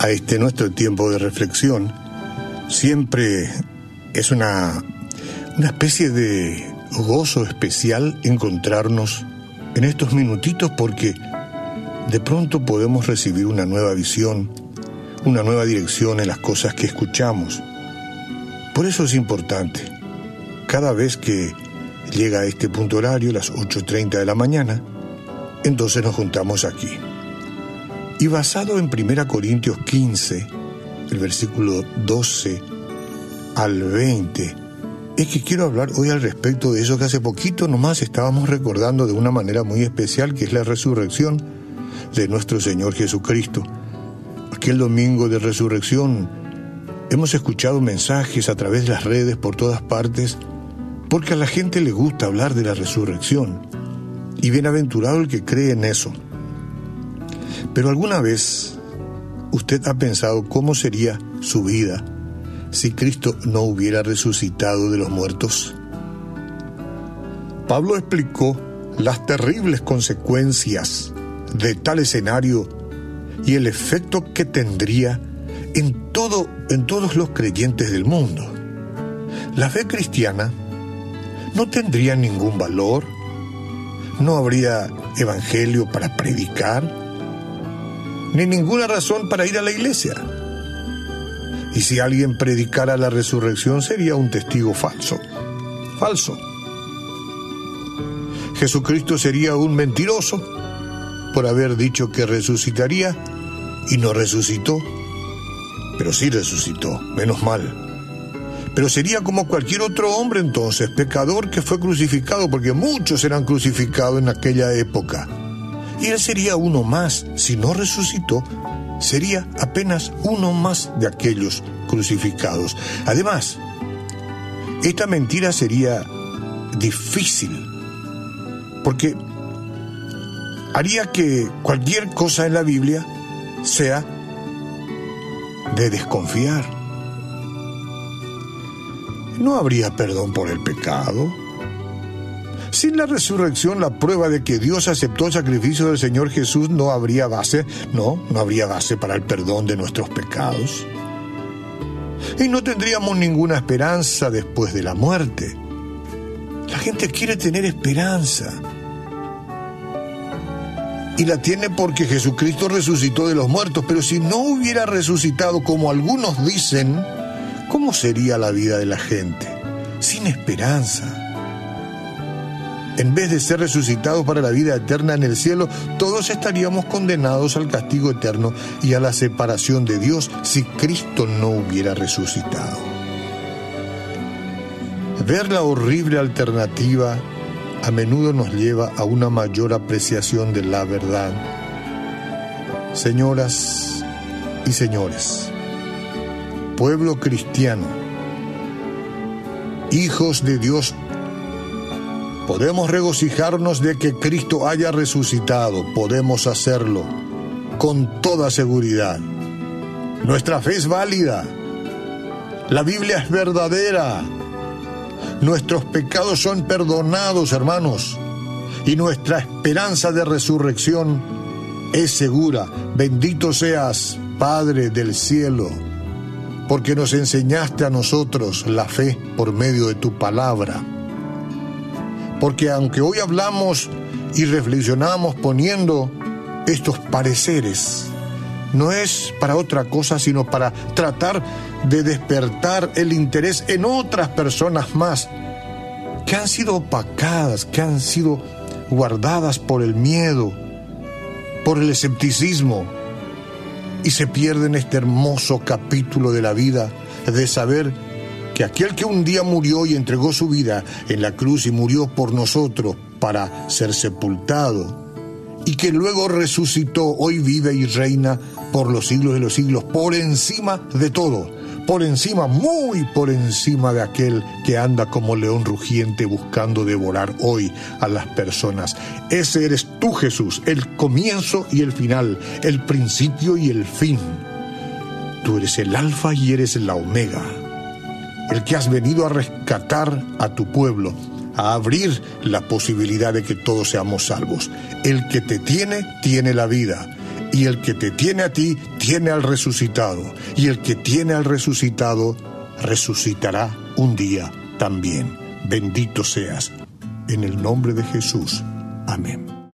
a este nuestro tiempo de reflexión, siempre es una, una especie de gozo especial encontrarnos en estos minutitos porque de pronto podemos recibir una nueva visión, una nueva dirección en las cosas que escuchamos. Por eso es importante, cada vez que llega a este punto horario, las 8.30 de la mañana, entonces nos juntamos aquí. Y basado en 1 Corintios 15, el versículo 12 al 20, es que quiero hablar hoy al respecto de eso que hace poquito nomás estábamos recordando de una manera muy especial, que es la resurrección de nuestro Señor Jesucristo. Aquel domingo de resurrección hemos escuchado mensajes a través de las redes por todas partes, porque a la gente le gusta hablar de la resurrección, y bienaventurado el que cree en eso. Pero alguna vez usted ha pensado cómo sería su vida si Cristo no hubiera resucitado de los muertos? Pablo explicó las terribles consecuencias de tal escenario y el efecto que tendría en todo en todos los creyentes del mundo. La fe cristiana no tendría ningún valor, no habría evangelio para predicar, ni ninguna razón para ir a la iglesia. Y si alguien predicara la resurrección sería un testigo falso. Falso. Jesucristo sería un mentiroso por haber dicho que resucitaría y no resucitó. Pero sí resucitó, menos mal. Pero sería como cualquier otro hombre entonces, pecador que fue crucificado, porque muchos eran crucificados en aquella época. Y él sería uno más, si no resucitó, sería apenas uno más de aquellos crucificados. Además, esta mentira sería difícil, porque haría que cualquier cosa en la Biblia sea de desconfiar. No habría perdón por el pecado, sin la resurrección, la prueba de que Dios aceptó el sacrificio del Señor Jesús no habría base, no, no habría base para el perdón de nuestros pecados. Y no tendríamos ninguna esperanza después de la muerte. La gente quiere tener esperanza. Y la tiene porque Jesucristo resucitó de los muertos, pero si no hubiera resucitado como algunos dicen, ¿cómo sería la vida de la gente? Sin esperanza en vez de ser resucitados para la vida eterna en el cielo, todos estaríamos condenados al castigo eterno y a la separación de Dios si Cristo no hubiera resucitado. Ver la horrible alternativa a menudo nos lleva a una mayor apreciación de la verdad. Señoras y señores, pueblo cristiano, hijos de Dios Podemos regocijarnos de que Cristo haya resucitado, podemos hacerlo con toda seguridad. Nuestra fe es válida, la Biblia es verdadera, nuestros pecados son perdonados, hermanos, y nuestra esperanza de resurrección es segura. Bendito seas, Padre del cielo, porque nos enseñaste a nosotros la fe por medio de tu palabra. Porque aunque hoy hablamos y reflexionamos poniendo estos pareceres, no es para otra cosa, sino para tratar de despertar el interés en otras personas más que han sido opacadas, que han sido guardadas por el miedo, por el escepticismo, y se pierden este hermoso capítulo de la vida de saber que aquel que un día murió y entregó su vida en la cruz y murió por nosotros para ser sepultado, y que luego resucitó, hoy vive y reina por los siglos de los siglos, por encima de todo, por encima, muy por encima de aquel que anda como león rugiente buscando devorar hoy a las personas. Ese eres tú, Jesús, el comienzo y el final, el principio y el fin. Tú eres el alfa y eres la omega el que has venido a rescatar a tu pueblo, a abrir la posibilidad de que todos seamos salvos. El que te tiene, tiene la vida. Y el que te tiene a ti, tiene al resucitado. Y el que tiene al resucitado, resucitará un día también. Bendito seas. En el nombre de Jesús. Amén.